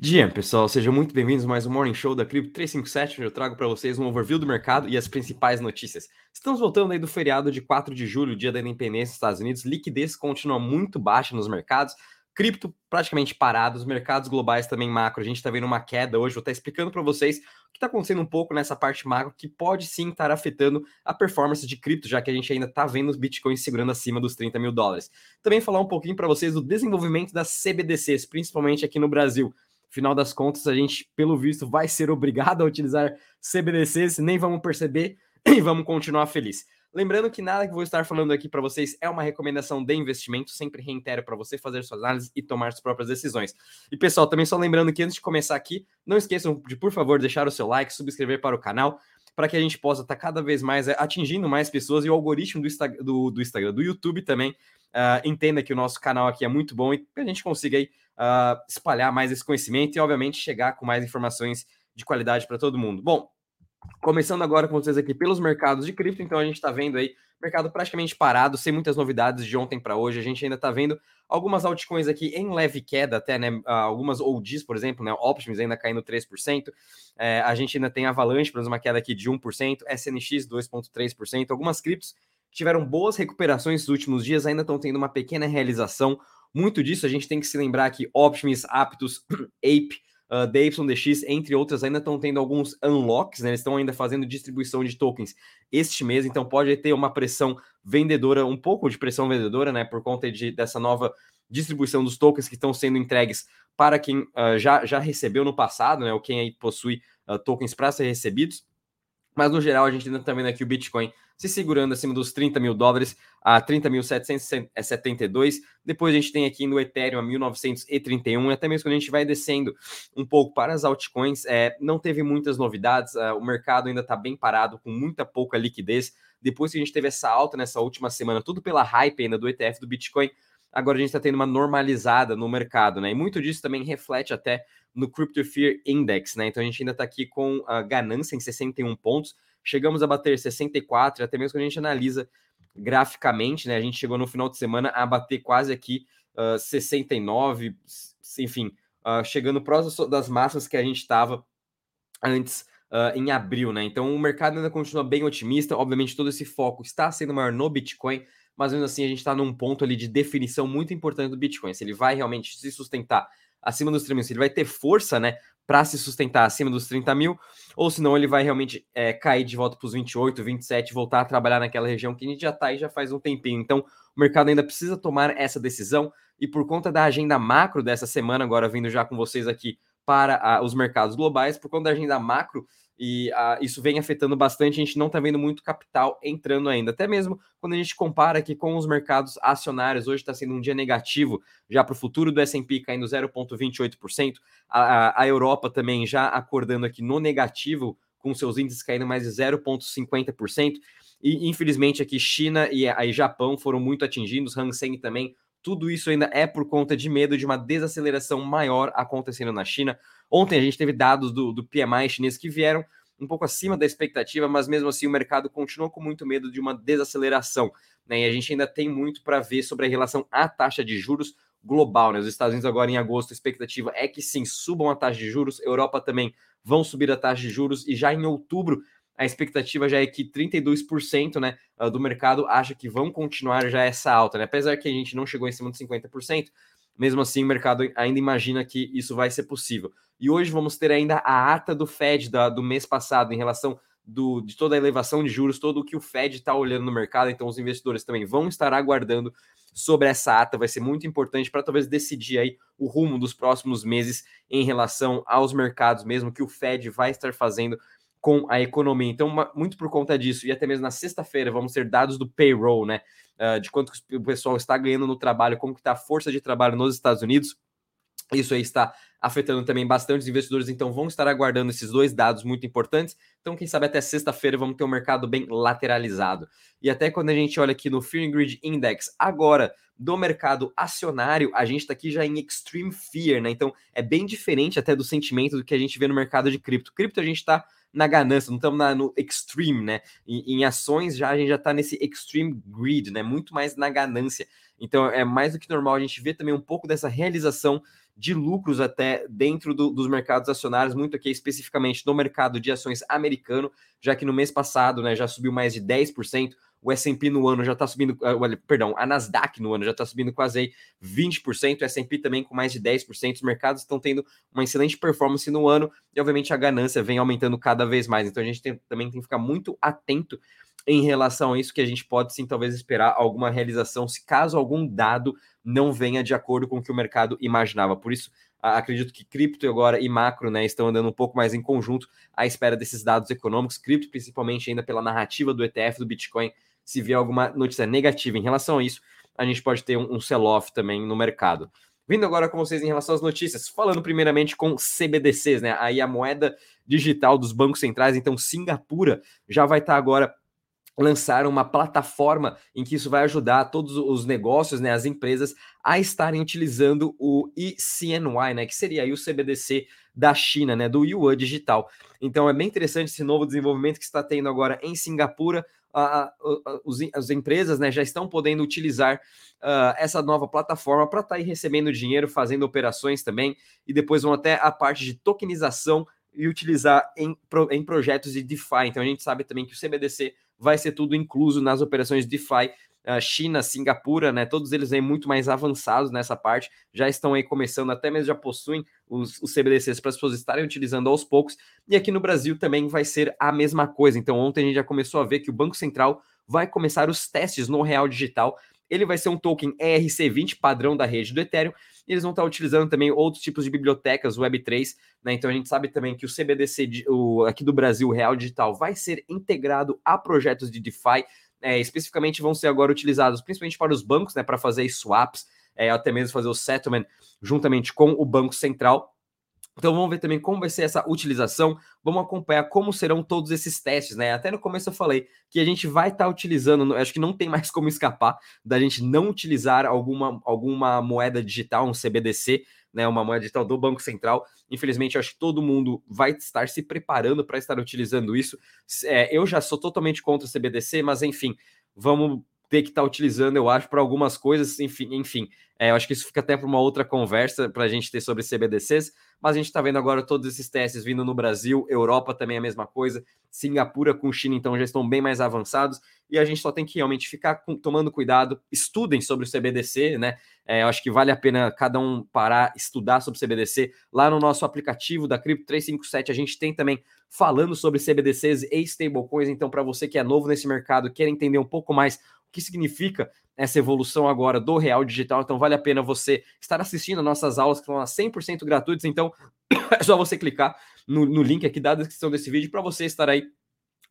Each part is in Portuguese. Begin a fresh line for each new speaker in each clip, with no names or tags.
Dia, pessoal, sejam muito bem-vindos a mais um Morning Show da Cripto 357, onde eu trago para vocês um overview do mercado e as principais notícias. Estamos voltando aí do feriado de 4 de julho, dia da independência dos Estados Unidos. Liquidez continua muito baixa nos mercados, cripto praticamente parado, os mercados globais também macro. A gente está vendo uma queda hoje, vou estar explicando para vocês o que está acontecendo um pouco nessa parte macro, que pode sim estar afetando a performance de cripto, já que a gente ainda está vendo os bitcoins segurando acima dos 30 mil dólares. Também falar um pouquinho para vocês do desenvolvimento das CBDCs, principalmente aqui no Brasil. Final das contas, a gente, pelo visto, vai ser obrigado a utilizar CBDCs, nem vamos perceber e vamos continuar feliz. Lembrando que nada que vou estar falando aqui para vocês é uma recomendação de investimento, sempre reitero para você fazer suas análises e tomar suas próprias decisões. E pessoal, também só lembrando que antes de começar aqui, não esqueçam de, por favor, deixar o seu like, subscrever para o canal, para que a gente possa estar tá cada vez mais é, atingindo mais pessoas e o algoritmo do, Insta do, do Instagram, do YouTube também, uh, entenda que o nosso canal aqui é muito bom e que a gente consiga aí uh, espalhar mais esse conhecimento e, obviamente, chegar com mais informações de qualidade para todo mundo. Bom, começando agora com vocês aqui pelos mercados de cripto, então a gente está vendo aí mercado praticamente parado, sem muitas novidades de ontem para hoje. A gente ainda está vendo algumas altcoins aqui em leve queda, até, né? Uh, algumas OGs, por exemplo, né? Optimus ainda caindo 3%. É, a gente ainda tem Avalanche, por exemplo, uma queda aqui de 1%, SNX 2,3%. Algumas criptos tiveram boas recuperações nos últimos dias, ainda estão tendo uma pequena realização. Muito disso a gente tem que se lembrar que Optimus, Aptos, Ape, uh, DYDX, entre outras, ainda estão tendo alguns unlocks, né? Eles estão ainda fazendo distribuição de tokens este mês, então pode ter uma pressão vendedora, um pouco de pressão vendedora, né? Por conta de, dessa nova distribuição dos tokens que estão sendo entregues para quem uh, já, já recebeu no passado, né? Ou quem aí possui uh, tokens para ser recebidos. Mas no geral, a gente ainda está vendo aqui o Bitcoin se segurando acima dos 30 mil dólares a 30.772. Depois a gente tem aqui no Ethereum a 1931. Até mesmo quando a gente vai descendo um pouco para as altcoins, é, não teve muitas novidades. É, o mercado ainda está bem parado, com muita pouca liquidez. Depois que a gente teve essa alta nessa última semana, tudo pela hype ainda do ETF do Bitcoin, agora a gente está tendo uma normalizada no mercado, né? E muito disso também reflete até no Crypto Fear Index, né? Então a gente ainda está aqui com a ganância em 61 pontos chegamos a bater 64, até mesmo quando a gente analisa graficamente, né? A gente chegou no final de semana a bater quase aqui uh, 69, enfim, uh, chegando próximo das massas que a gente estava antes uh, em abril, né? Então o mercado ainda continua bem otimista. Obviamente, todo esse foco está sendo maior no Bitcoin, mas mesmo assim a gente está num ponto ali de definição muito importante do Bitcoin. Se ele vai realmente se sustentar acima dos 3 mil, se ele vai ter força, né, para se sustentar acima dos 30 mil, ou senão ele vai realmente é, cair de volta para os 28, 27, voltar a trabalhar naquela região que a gente já está aí já faz um tempinho. Então, o mercado ainda precisa tomar essa decisão, e por conta da agenda macro dessa semana, agora vindo já com vocês aqui para a, os mercados globais, por conta da agenda macro, e uh, isso vem afetando bastante. A gente não está vendo muito capital entrando ainda, até mesmo quando a gente compara aqui com os mercados acionários. Hoje está sendo um dia negativo já para o futuro do SP caindo 0,28%. A, a, Europa também já acordando aqui no negativo, com seus índices caindo mais de 0,50%. E infelizmente aqui China e aí Japão foram muito atingidos, Hang Seng também tudo isso ainda é por conta de medo de uma desaceleração maior acontecendo na China. Ontem a gente teve dados do, do PMI chinês que vieram um pouco acima da expectativa, mas mesmo assim o mercado continua com muito medo de uma desaceleração. Né? E a gente ainda tem muito para ver sobre a relação à taxa de juros global. Né? Os Estados Unidos agora em agosto, a expectativa é que sim, subam a taxa de juros, Europa também vão subir a taxa de juros, e já em outubro a expectativa já é que 32% né, ah, do mercado acha que vão continuar já essa alta, né? Apesar que a gente não chegou em cima de 50%, mesmo assim o mercado ainda imagina que isso vai ser possível. E hoje vamos ter ainda a ata do Fed da, do mês passado em relação do, de toda a elevação de juros, todo o que o Fed está olhando no mercado, então os investidores também vão estar aguardando sobre essa ata, vai ser muito importante para talvez decidir aí o rumo dos próximos meses em relação aos mercados, mesmo que o Fed vai estar fazendo com a economia. Então, muito por conta disso, e até mesmo na sexta-feira vamos ter dados do payroll, né? Uh, de quanto o pessoal está ganhando no trabalho, como está a força de trabalho nos Estados Unidos. Isso aí está afetando também bastante os investidores, então vão estar aguardando esses dois dados muito importantes. Então, quem sabe até sexta-feira vamos ter um mercado bem lateralizado. E até quando a gente olha aqui no Fear Grid Index, agora do mercado acionário, a gente está aqui já em extreme fear, né? Então é bem diferente até do sentimento do que a gente vê no mercado de cripto. Cripto a gente está na ganância, não estamos no extreme, né? Em, em, ações já a gente já está nesse extreme greed, né? Muito mais na ganância. Então é mais do que normal a gente ver também um pouco dessa realização de lucros até dentro do, dos mercados acionários, muito aqui especificamente no mercado de ações americano, já que no mês passado né, já subiu mais de 10%, o S&P no ano já está subindo, uh, perdão, a Nasdaq no ano já está subindo quase aí 20%, o S&P também com mais de 10%, os mercados estão tendo uma excelente performance no ano e obviamente a ganância vem aumentando cada vez mais, então a gente tem, também tem que ficar muito atento em relação a isso, que a gente pode sim talvez esperar alguma realização, se caso algum dado não venha de acordo com o que o mercado imaginava. Por isso, acredito que cripto agora e macro né, estão andando um pouco mais em conjunto à espera desses dados econômicos, cripto principalmente ainda pela narrativa do ETF do Bitcoin. Se vier alguma notícia negativa em relação a isso, a gente pode ter um, um sell-off também no mercado. Vindo agora com vocês em relação às notícias, falando primeiramente com CBDCs, né? Aí a moeda digital dos bancos centrais, então Singapura já vai estar agora lançaram uma plataforma em que isso vai ajudar todos os negócios, né, as empresas a estarem utilizando o ECNY, né, que seria aí o CBDC da China, né, do Yuan Digital. Então é bem interessante esse novo desenvolvimento que está tendo agora em Singapura. A, a, os, as empresas né, já estão podendo utilizar uh, essa nova plataforma para estar tá aí recebendo dinheiro, fazendo operações também, e depois vão até a parte de tokenização e utilizar em, em projetos de DeFi. Então a gente sabe também que o CBDC vai ser tudo incluso nas operações DeFi. Uh, China, Singapura, né? Todos eles aí muito mais avançados nessa parte, já estão aí começando, até mesmo já possuem os, os CBDCs para as pessoas estarem utilizando aos poucos. E aqui no Brasil também vai ser a mesma coisa. Então, ontem a gente já começou a ver que o Banco Central vai começar os testes no Real Digital. Ele vai ser um token ERC20 padrão da rede do Ethereum. E eles vão estar utilizando também outros tipos de bibliotecas Web3, né? Então a gente sabe também que o CBDC o, aqui do Brasil, o Real Digital, vai ser integrado a projetos de DeFi. É, especificamente vão ser agora utilizados principalmente para os bancos, né? Para fazer swaps, é, até mesmo fazer o settlement juntamente com o Banco Central. Então vamos ver também como vai ser essa utilização, vamos acompanhar como serão todos esses testes, né? Até no começo eu falei que a gente vai estar tá utilizando, acho que não tem mais como escapar da gente não utilizar alguma, alguma moeda digital, um CBDC, né? Uma moeda digital do Banco Central. Infelizmente, acho que todo mundo vai estar se preparando para estar utilizando isso. É, eu já sou totalmente contra o CBDC, mas enfim, vamos ter que estar tá utilizando, eu acho, para algumas coisas, enfim, enfim. É, eu acho que isso fica até para uma outra conversa para a gente ter sobre CBDCs, mas a gente está vendo agora todos esses testes vindo no Brasil, Europa também é a mesma coisa, Singapura com China, então já estão bem mais avançados, e a gente só tem que realmente ficar com, tomando cuidado, estudem sobre o CBDC, né? É, eu acho que vale a pena cada um parar, estudar sobre CBDC. Lá no nosso aplicativo da Cripto 357, a gente tem também falando sobre CBDCs e stablecoins, então para você que é novo nesse mercado, quer entender um pouco mais que significa essa evolução agora do real digital. Então vale a pena você estar assistindo nossas aulas que são 100% gratuitas. Então é só você clicar no, no link aqui da descrição desse vídeo para você estar aí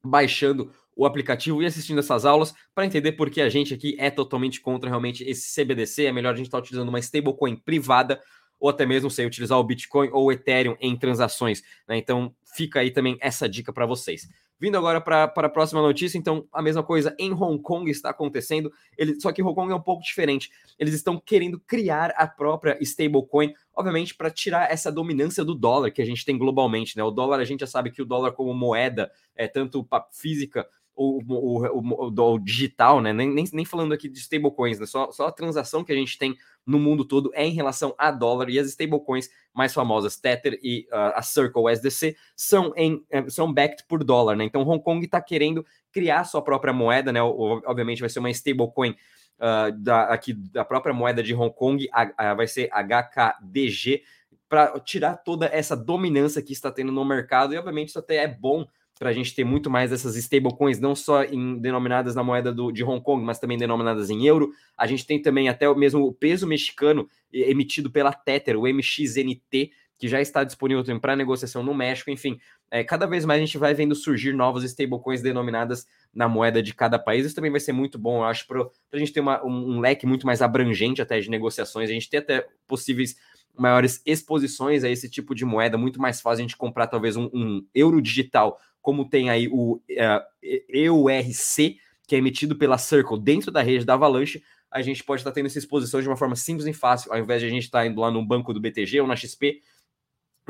baixando o aplicativo e assistindo essas aulas para entender por que a gente aqui é totalmente contra realmente esse CBDC. É melhor a gente estar tá utilizando uma stablecoin privada ou até mesmo sei utilizar o Bitcoin ou o Ethereum em transações. Né? Então fica aí também essa dica para vocês. Vindo agora para a próxima notícia, então a mesma coisa em Hong Kong está acontecendo, ele, só que Hong Kong é um pouco diferente. Eles estão querendo criar a própria stablecoin, obviamente para tirar essa dominância do dólar que a gente tem globalmente. Né? O dólar, a gente já sabe que o dólar como moeda, é tanto física o, o, o, o, digital, né? Nem, nem, nem falando aqui de stablecoins, né? Só, só a transação que a gente tem no mundo todo é em relação a dólar e as stablecoins mais famosas, Tether e uh, a Circle SDC, são, em, eh, são backed por dólar, né? Então Hong Kong está querendo criar sua própria moeda, né? Obviamente vai ser uma stablecoin uh, da, aqui da própria moeda de Hong Kong, a, a, vai ser HKDG, para tirar toda essa dominância que está tendo no mercado, e obviamente isso até é bom para a gente ter muito mais dessas stablecoins, não só em, denominadas na moeda do, de Hong Kong, mas também denominadas em euro. A gente tem também até o mesmo o peso mexicano emitido pela Tether, o MXNT, que já está disponível para negociação no México. Enfim, é, cada vez mais a gente vai vendo surgir novas stablecoins denominadas na moeda de cada país. Isso também vai ser muito bom, eu acho, para a gente ter uma, um, um leque muito mais abrangente até de negociações. A gente ter até possíveis maiores exposições a esse tipo de moeda, muito mais fácil a gente comprar talvez um, um euro digital como tem aí o uh, é, EURC, que é emitido pela Circle dentro da rede da Avalanche, a gente pode estar tendo essa exposição de uma forma simples e fácil, ao invés de a gente estar indo lá no banco do BTG ou na XP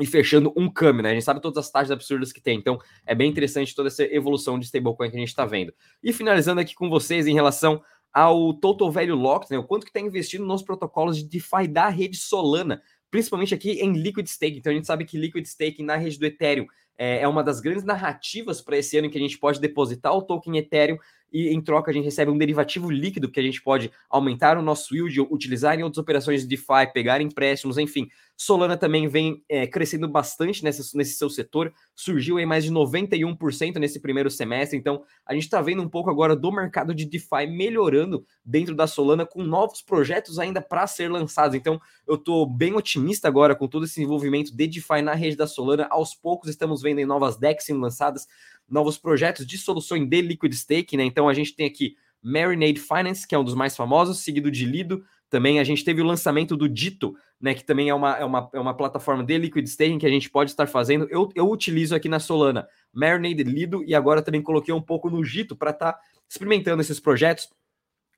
e fechando um câmbio, né? A gente sabe todas as taxas absurdas que tem, então é bem interessante toda essa evolução de stablecoin que a gente está vendo. E finalizando aqui com vocês em relação ao Total Value Locked, né? O quanto que está investindo nos protocolos de DeFi da rede Solana principalmente aqui em Liquid Staking. Então a gente sabe que Liquid Staking na rede do Ethereum é, é uma das grandes narrativas para esse ano em que a gente pode depositar o token Ethereum e em troca a gente recebe um derivativo líquido que a gente pode aumentar o nosso yield, utilizar em outras operações de DeFi, pegar empréstimos, enfim. Solana também vem é, crescendo bastante nesse, nesse seu setor, surgiu em mais de 91% nesse primeiro semestre, então a gente está vendo um pouco agora do mercado de DeFi melhorando dentro da Solana com novos projetos ainda para ser lançados. Então eu estou bem otimista agora com todo esse envolvimento de DeFi na rede da Solana. Aos poucos estamos vendo novas DEX sendo lançadas, novos projetos de soluções de liquid stake, né? Então a gente tem aqui Marinade Finance, que é um dos mais famosos, seguido de Lido. Também a gente teve o lançamento do Dito, né? Que também é uma, é uma, é uma plataforma de liquid staking que a gente pode estar fazendo. Eu, eu utilizo aqui na Solana Marinade Lido e agora também coloquei um pouco no Dito para estar tá experimentando esses projetos.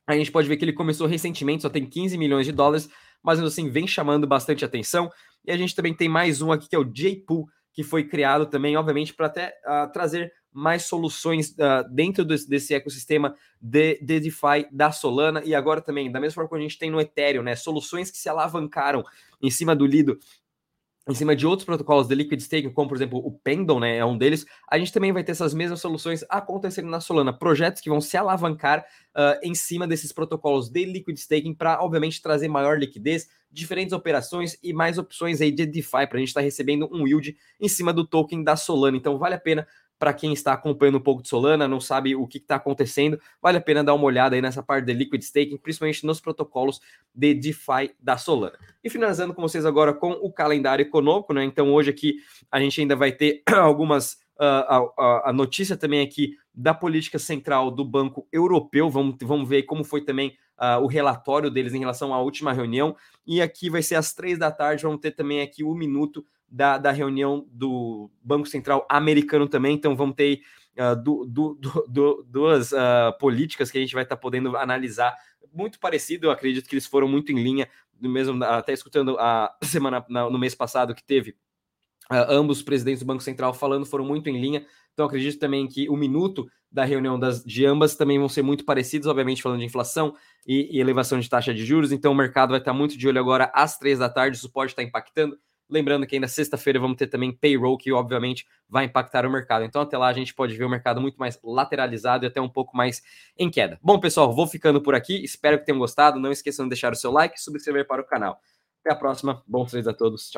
A gente pode ver que ele começou recentemente, só tem 15 milhões de dólares, mas assim vem chamando bastante atenção. E a gente também tem mais um aqui que é o JPool, que foi criado também, obviamente, para até uh, trazer mais soluções uh, dentro desse, desse, ecossistema de, de DeFi da Solana e agora também, da mesma forma que a gente tem no Ethereum, né? Soluções que se alavancaram em cima do Lido em cima de outros protocolos de liquid staking, como por exemplo o Pendle, né, é um deles, a gente também vai ter essas mesmas soluções acontecendo na Solana, projetos que vão se alavancar uh, em cima desses protocolos de liquid staking para, obviamente, trazer maior liquidez, diferentes operações e mais opções aí de DeFi para a gente estar tá recebendo um yield em cima do token da Solana. Então vale a pena para quem está acompanhando um pouco de Solana, não sabe o que está acontecendo, vale a pena dar uma olhada aí nessa parte de liquid staking, principalmente nos protocolos de DeFi da Solana. E finalizando com vocês agora com o calendário econômico, né? Então hoje aqui a gente ainda vai ter algumas Uh, a, a, notícia também aqui da política central do Banco Europeu. Vamos, vamos ver como foi também uh, o relatório deles em relação à última reunião. E aqui vai ser às três da tarde. Vamos ter também aqui o um minuto da, da reunião do Banco Central americano também. Então vamos ter uh, duas uh, políticas que a gente vai estar tá podendo analisar. Muito parecido, eu acredito que eles foram muito em linha, mesmo até escutando a semana no mês passado que teve uh, ambos os presidentes do Banco Central falando, foram muito em linha. Então acredito também que o minuto da reunião das, de ambas também vão ser muito parecidos, obviamente falando de inflação e, e elevação de taxa de juros. Então o mercado vai estar muito de olho agora às três da tarde, isso pode estar impactando. Lembrando que ainda sexta-feira vamos ter também payroll, que obviamente vai impactar o mercado. Então, até lá a gente pode ver o mercado muito mais lateralizado e até um pouco mais em queda. Bom, pessoal, vou ficando por aqui. Espero que tenham gostado. Não esqueçam de deixar o seu like e subscrever para o canal. Até a próxima. Bons três a todos. Tchau.